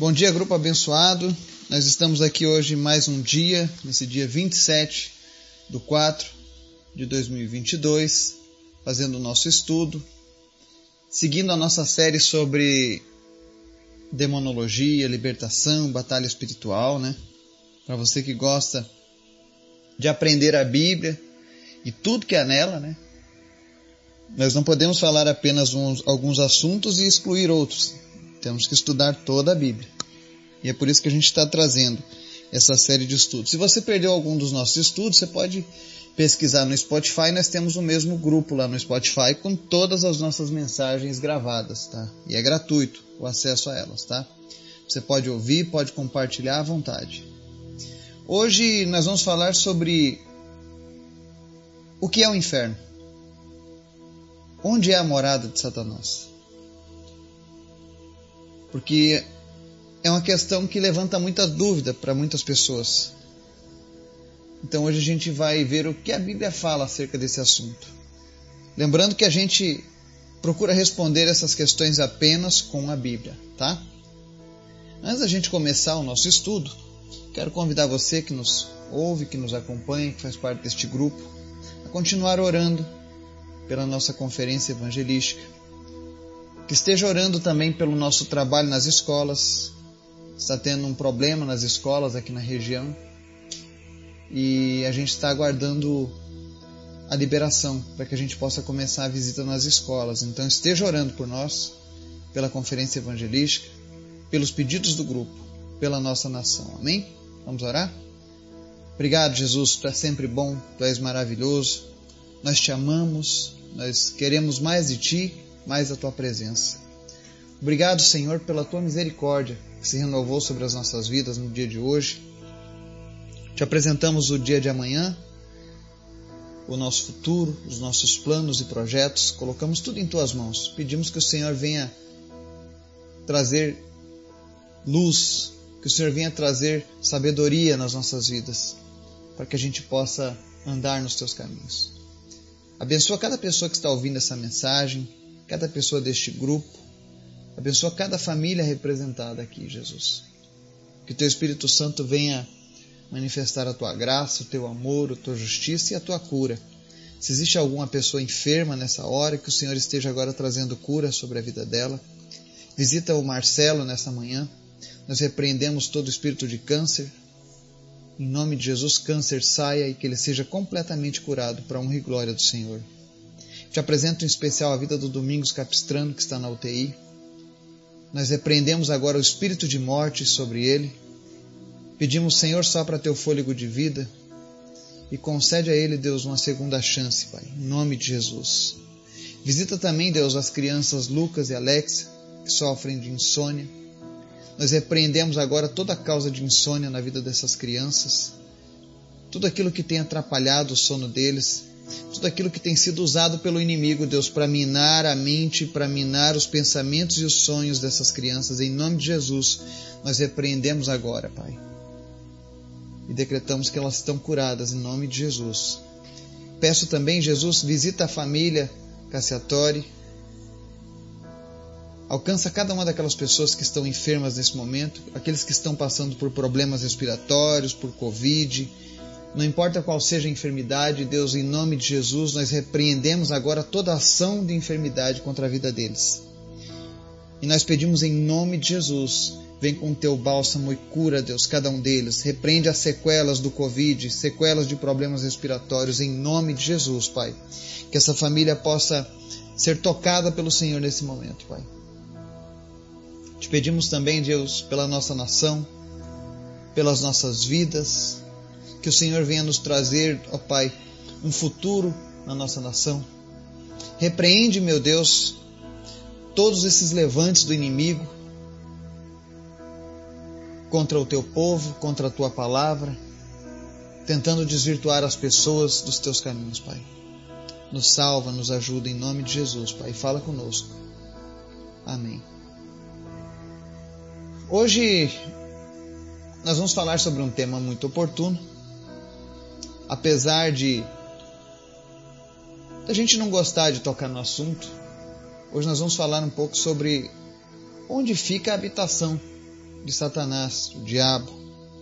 Bom dia, grupo abençoado. Nós estamos aqui hoje mais um dia, nesse dia 27 do 4 de 2022, fazendo o nosso estudo, seguindo a nossa série sobre demonologia, libertação, batalha espiritual, né? Para você que gosta de aprender a Bíblia e tudo que há nela, né? Nós não podemos falar apenas uns, alguns assuntos e excluir outros. Temos que estudar toda a Bíblia. E é por isso que a gente está trazendo essa série de estudos. Se você perdeu algum dos nossos estudos, você pode pesquisar no Spotify. Nós temos o mesmo grupo lá no Spotify com todas as nossas mensagens gravadas, tá? E é gratuito o acesso a elas, tá? Você pode ouvir, pode compartilhar à vontade. Hoje nós vamos falar sobre o que é o inferno. Onde é a morada de Satanás? Porque é uma questão que levanta muita dúvida para muitas pessoas. Então hoje a gente vai ver o que a Bíblia fala acerca desse assunto. Lembrando que a gente procura responder essas questões apenas com a Bíblia, tá? Antes da gente começar o nosso estudo, quero convidar você que nos ouve, que nos acompanha, que faz parte deste grupo, a continuar orando pela nossa conferência evangelística, que esteja orando também pelo nosso trabalho nas escolas, está tendo um problema nas escolas aqui na região e a gente está aguardando a liberação para que a gente possa começar a visita nas escolas. Então esteja orando por nós, pela conferência evangelística, pelos pedidos do grupo, pela nossa nação. Amém? Vamos orar? Obrigado, Jesus, tu és sempre bom, tu és maravilhoso. Nós te amamos, nós queremos mais de ti, mais da tua presença. Obrigado, Senhor, pela tua misericórdia que se renovou sobre as nossas vidas no dia de hoje. Te apresentamos o dia de amanhã, o nosso futuro, os nossos planos e projetos, colocamos tudo em tuas mãos. Pedimos que o Senhor venha trazer luz, que o Senhor venha trazer sabedoria nas nossas vidas, para que a gente possa andar nos teus caminhos. Abençoa cada pessoa que está ouvindo essa mensagem, cada pessoa deste grupo. Abençoa cada família representada aqui, Jesus. Que teu Espírito Santo venha manifestar a tua graça, o teu amor, a tua justiça e a tua cura. Se existe alguma pessoa enferma nessa hora, que o Senhor esteja agora trazendo cura sobre a vida dela. Visita o Marcelo nessa manhã. Nós repreendemos todo espírito de câncer. Em nome de Jesus, câncer saia e que ele seja completamente curado para a honra e glória do Senhor. Te apresento em especial a vida do Domingos Capistrano, que está na UTI. Nós repreendemos agora o espírito de morte sobre ele. Pedimos, Senhor, só para teu fôlego de vida e concede a ele, Deus, uma segunda chance, Pai, em nome de Jesus. Visita também, Deus, as crianças Lucas e Alexia, que sofrem de insônia. Nós repreendemos agora toda a causa de insônia na vida dessas crianças, tudo aquilo que tem atrapalhado o sono deles tudo aquilo que tem sido usado pelo inimigo, Deus, para minar a mente, para minar os pensamentos e os sonhos dessas crianças. Em nome de Jesus, nós repreendemos agora, Pai. E decretamos que elas estão curadas em nome de Jesus. Peço também, Jesus, visita a família Cassiatori. Alcança cada uma daquelas pessoas que estão enfermas nesse momento, aqueles que estão passando por problemas respiratórios, por Covid, não importa qual seja a enfermidade, Deus, em nome de Jesus, nós repreendemos agora toda ação de enfermidade contra a vida deles. E nós pedimos em nome de Jesus, vem com teu bálsamo e cura, Deus, cada um deles. Repreende as sequelas do Covid, sequelas de problemas respiratórios, em nome de Jesus, Pai. Que essa família possa ser tocada pelo Senhor nesse momento, Pai. Te pedimos também, Deus, pela nossa nação, pelas nossas vidas, que o Senhor venha nos trazer, ó Pai, um futuro na nossa nação. Repreende, meu Deus, todos esses levantes do inimigo contra o teu povo, contra a tua palavra, tentando desvirtuar as pessoas dos teus caminhos, Pai. Nos salva, nos ajuda em nome de Jesus, Pai. Fala conosco. Amém. Hoje nós vamos falar sobre um tema muito oportuno apesar de a gente não gostar de tocar no assunto, hoje nós vamos falar um pouco sobre onde fica a habitação de Satanás, do diabo,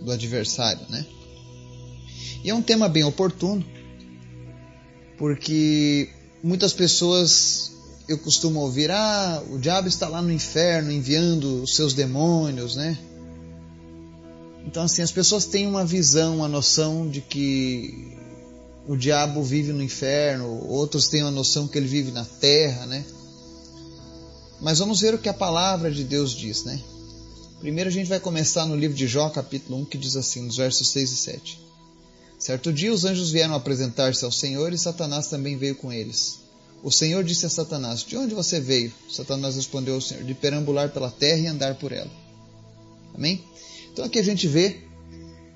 do adversário, né? E é um tema bem oportuno, porque muitas pessoas eu costumo ouvir: ah, o diabo está lá no inferno enviando os seus demônios, né? Então, assim, as pessoas têm uma visão, uma noção de que o diabo vive no inferno, outros têm uma noção que ele vive na terra, né? Mas vamos ver o que a palavra de Deus diz, né? Primeiro a gente vai começar no livro de Jó, capítulo 1, que diz assim, nos versos 6 e 7. Certo dia os anjos vieram apresentar-se ao Senhor e Satanás também veio com eles. O Senhor disse a Satanás: De onde você veio? Satanás respondeu ao Senhor: De perambular pela terra e andar por ela. Amém? Então aqui a gente vê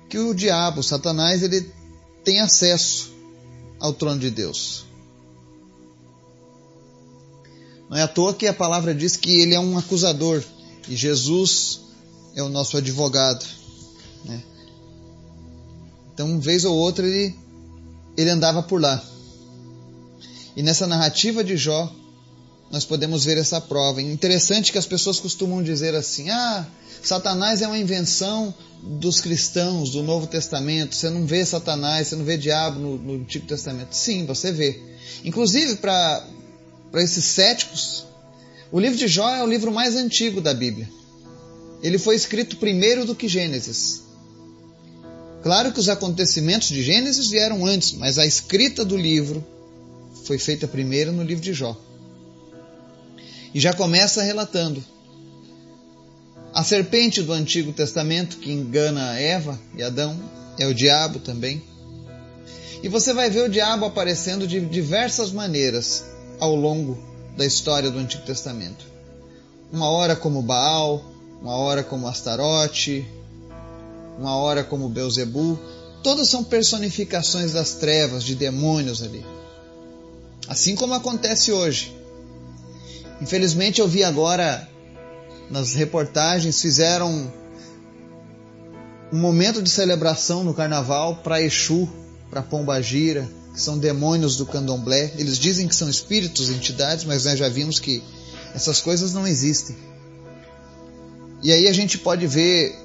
que o diabo, Satanás, ele tem acesso ao trono de Deus. Não é à toa que a palavra diz que ele é um acusador e Jesus é o nosso advogado. Né? Então, uma vez ou outra, ele, ele andava por lá. E nessa narrativa de Jó, nós podemos ver essa prova. interessante que as pessoas costumam dizer assim: ah, Satanás é uma invenção dos cristãos do Novo Testamento. Você não vê Satanás, você não vê diabo no, no Antigo Testamento. Sim, você vê. Inclusive, para esses céticos, o livro de Jó é o livro mais antigo da Bíblia. Ele foi escrito primeiro do que Gênesis. Claro que os acontecimentos de Gênesis vieram antes, mas a escrita do livro foi feita primeiro no livro de Jó. E já começa relatando. A serpente do Antigo Testamento que engana Eva e Adão é o diabo também. E você vai ver o diabo aparecendo de diversas maneiras ao longo da história do Antigo Testamento. Uma hora como Baal, uma hora como Astarote, uma hora como Beuzebu, todas são personificações das trevas, de demônios ali. Assim como acontece hoje. Infelizmente eu vi agora nas reportagens fizeram um momento de celebração no carnaval para Exu, para Pombagira, que são demônios do candomblé. Eles dizem que são espíritos, entidades, mas nós já vimos que essas coisas não existem. E aí a gente pode ver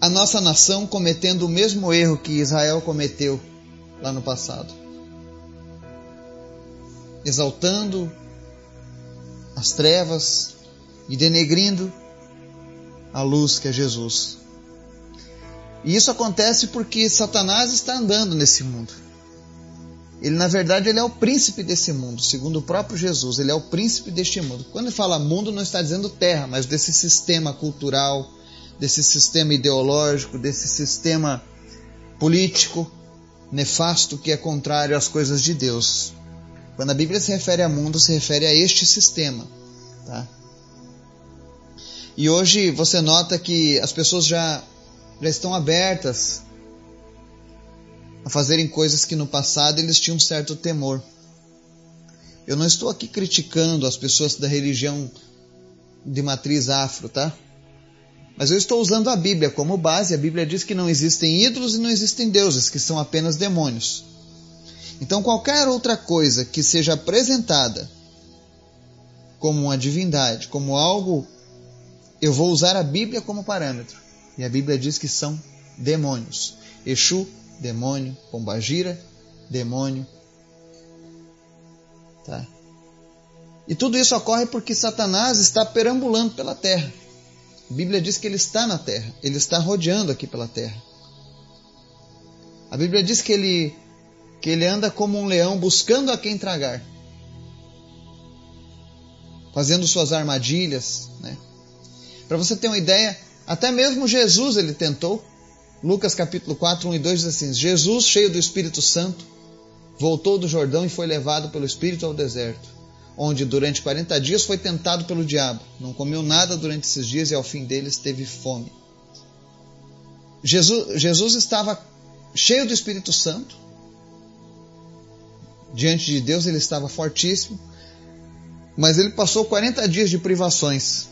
a nossa nação cometendo o mesmo erro que Israel cometeu lá no passado. Exaltando as trevas e denegrindo a luz que é Jesus. E isso acontece porque Satanás está andando nesse mundo. Ele, na verdade, ele é o príncipe desse mundo, segundo o próprio Jesus. Ele é o príncipe deste mundo. Quando ele fala mundo, não está dizendo terra, mas desse sistema cultural, desse sistema ideológico, desse sistema político nefasto que é contrário às coisas de Deus. Quando a Bíblia se refere a mundo, se refere a este sistema. Tá? E hoje você nota que as pessoas já, já estão abertas a fazerem coisas que no passado eles tinham um certo temor. Eu não estou aqui criticando as pessoas da religião de matriz afro, tá? Mas eu estou usando a Bíblia como base. A Bíblia diz que não existem ídolos e não existem deuses, que são apenas demônios. Então, qualquer outra coisa que seja apresentada como uma divindade, como algo, eu vou usar a Bíblia como parâmetro. E a Bíblia diz que são demônios. Exu, demônio. Pombagira, demônio. Tá? E tudo isso ocorre porque Satanás está perambulando pela terra. A Bíblia diz que ele está na terra, ele está rodeando aqui pela terra. A Bíblia diz que ele, que ele anda como um leão buscando a quem tragar, fazendo suas armadilhas. Né? Para você ter uma ideia, até mesmo Jesus ele tentou. Lucas capítulo 4, 1 e 2 diz assim: Jesus, cheio do Espírito Santo, voltou do Jordão e foi levado pelo Espírito ao deserto onde durante 40 dias foi tentado pelo diabo. Não comeu nada durante esses dias e ao fim deles teve fome. Jesus, Jesus estava cheio do Espírito Santo. Diante de Deus ele estava fortíssimo. Mas ele passou 40 dias de privações.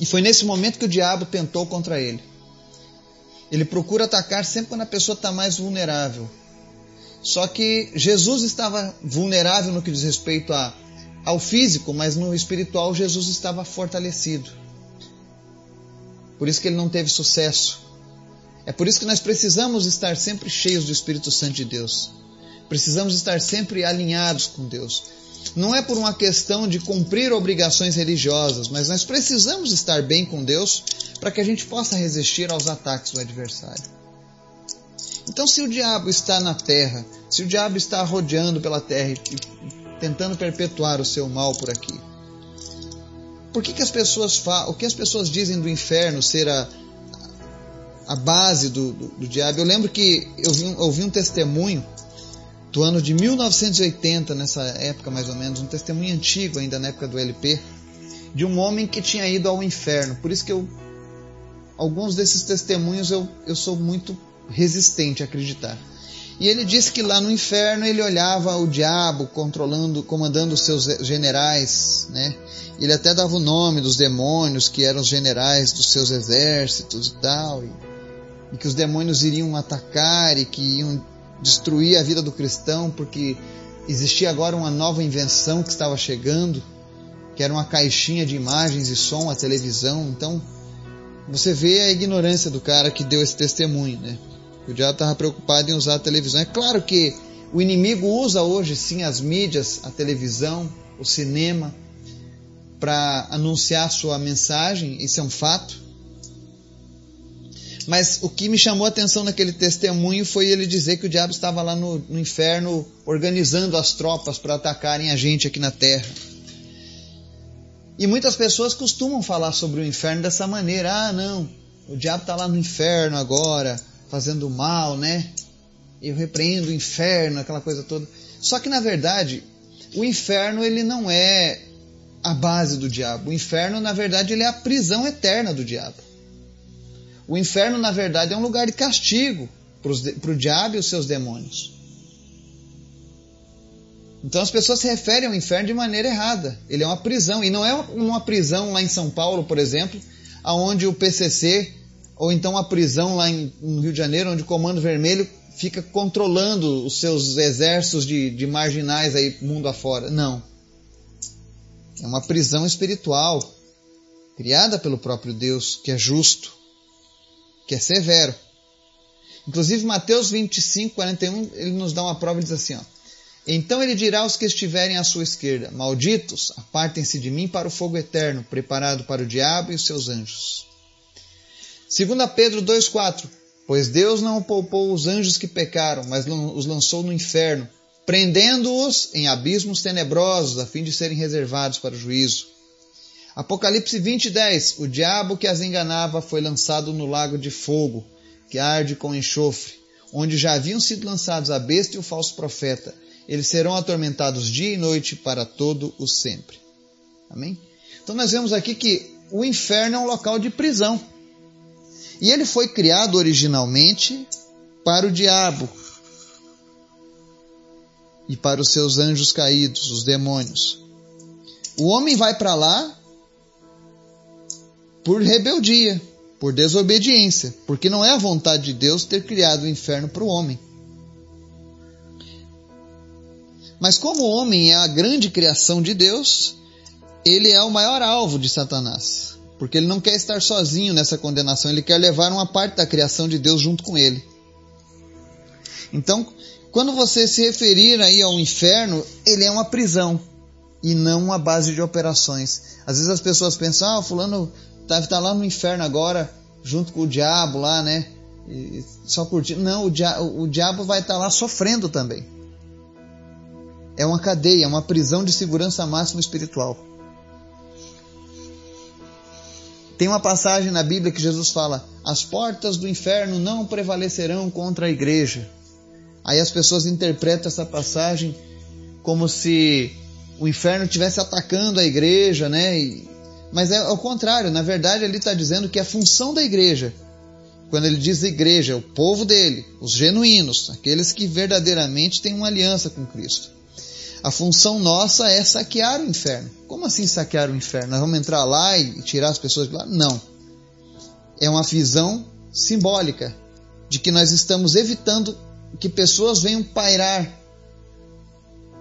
E foi nesse momento que o diabo tentou contra ele. Ele procura atacar sempre quando a pessoa está mais vulnerável. Só que Jesus estava vulnerável no que diz respeito a, ao físico, mas no espiritual Jesus estava fortalecido. Por isso que ele não teve sucesso. É por isso que nós precisamos estar sempre cheios do Espírito Santo de Deus. Precisamos estar sempre alinhados com Deus. Não é por uma questão de cumprir obrigações religiosas, mas nós precisamos estar bem com Deus para que a gente possa resistir aos ataques do adversário. Então, se o diabo está na terra, se o diabo está rodeando pela terra e tentando perpetuar o seu mal por aqui, por que, que as pessoas falam, o que as pessoas dizem do inferno ser a, a base do, do, do diabo? Eu lembro que eu vi, ouvi um testemunho do ano de 1980, nessa época mais ou menos, um testemunho antigo ainda na época do LP, de um homem que tinha ido ao inferno. Por isso que eu alguns desses testemunhos eu, eu sou muito resistente a acreditar. E ele disse que lá no inferno ele olhava o diabo controlando, comandando os seus generais, né? Ele até dava o nome dos demônios que eram os generais dos seus exércitos e tal, e, e que os demônios iriam atacar e que iam destruir a vida do cristão porque existia agora uma nova invenção que estava chegando, que era uma caixinha de imagens e som, a televisão. Então, você vê a ignorância do cara que deu esse testemunho, né? O diabo estava preocupado em usar a televisão. É claro que o inimigo usa hoje sim as mídias, a televisão, o cinema, para anunciar sua mensagem, isso é um fato. Mas o que me chamou a atenção naquele testemunho foi ele dizer que o diabo estava lá no, no inferno organizando as tropas para atacarem a gente aqui na terra. E muitas pessoas costumam falar sobre o inferno dessa maneira: ah, não, o diabo está lá no inferno agora, fazendo mal, né? Eu repreendo o inferno, aquela coisa toda. Só que na verdade, o inferno ele não é a base do diabo. O inferno, na verdade, ele é a prisão eterna do diabo. O inferno, na verdade, é um lugar de castigo para o diabo e os seus demônios. Então as pessoas se referem ao inferno de maneira errada. Ele é uma prisão. E não é uma prisão lá em São Paulo, por exemplo, aonde o PCC ou então a prisão lá em, no Rio de Janeiro, onde o Comando Vermelho fica controlando os seus exércitos de, de marginais aí mundo afora. Não. É uma prisão espiritual criada pelo próprio Deus, que é justo, que é severo. Inclusive, Mateus 25, 41, ele nos dá uma prova e diz assim: ó, Então ele dirá aos que estiverem à sua esquerda: Malditos, apartem-se de mim para o fogo eterno, preparado para o diabo e os seus anjos. 2 Pedro 2,4 Pois Deus não poupou os anjos que pecaram, mas os lançou no inferno, prendendo-os em abismos tenebrosos, a fim de serem reservados para o juízo. Apocalipse 20:10 O diabo que as enganava foi lançado no lago de fogo, que arde com enxofre, onde já haviam sido lançados a besta e o falso profeta. Eles serão atormentados dia e noite para todo o sempre. Amém? Então nós vemos aqui que o inferno é um local de prisão. E ele foi criado originalmente para o diabo e para os seus anjos caídos, os demônios. O homem vai para lá por rebeldia, por desobediência, porque não é a vontade de Deus ter criado o inferno para o homem. Mas como o homem é a grande criação de Deus, ele é o maior alvo de Satanás porque ele não quer estar sozinho nessa condenação, ele quer levar uma parte da criação de Deus junto com ele. Então, quando você se referir aí ao inferno, ele é uma prisão e não uma base de operações. Às vezes as pessoas pensam, ah, fulano tá, tá lá no inferno agora, junto com o diabo lá, né? E só curtindo. Não, o, dia, o diabo vai estar tá lá sofrendo também. É uma cadeia, uma prisão de segurança máxima espiritual. Tem uma passagem na Bíblia que Jesus fala: as portas do inferno não prevalecerão contra a igreja. Aí as pessoas interpretam essa passagem como se o inferno estivesse atacando a igreja, né? Mas é ao contrário, na verdade ele está dizendo que a função da igreja, quando ele diz igreja, o povo dele, os genuínos, aqueles que verdadeiramente têm uma aliança com Cristo. A função nossa é saquear o inferno. Como assim saquear o inferno? Nós vamos entrar lá e tirar as pessoas de lá? Não. É uma visão simbólica de que nós estamos evitando que pessoas venham pairar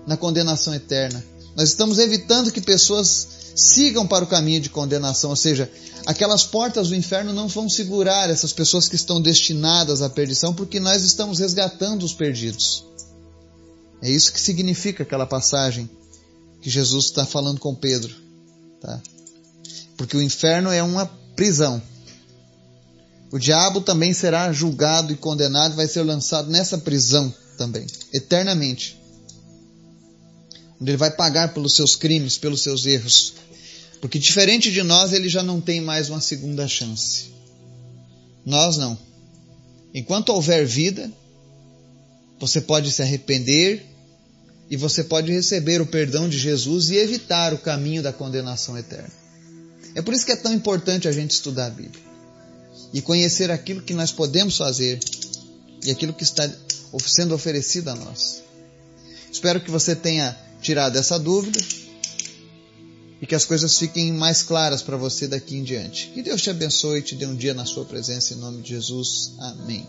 na condenação eterna. Nós estamos evitando que pessoas sigam para o caminho de condenação, ou seja, aquelas portas do inferno não vão segurar essas pessoas que estão destinadas à perdição, porque nós estamos resgatando os perdidos. É isso que significa aquela passagem que Jesus está falando com Pedro. Tá? Porque o inferno é uma prisão. O diabo também será julgado e condenado, vai ser lançado nessa prisão também, eternamente. Ele vai pagar pelos seus crimes, pelos seus erros. Porque diferente de nós, ele já não tem mais uma segunda chance. Nós não. Enquanto houver vida, você pode se arrepender e você pode receber o perdão de Jesus e evitar o caminho da condenação eterna. É por isso que é tão importante a gente estudar a Bíblia e conhecer aquilo que nós podemos fazer e aquilo que está sendo oferecido a nós. Espero que você tenha tirado essa dúvida e que as coisas fiquem mais claras para você daqui em diante. Que Deus te abençoe e te dê um dia na sua presença em nome de Jesus. Amém.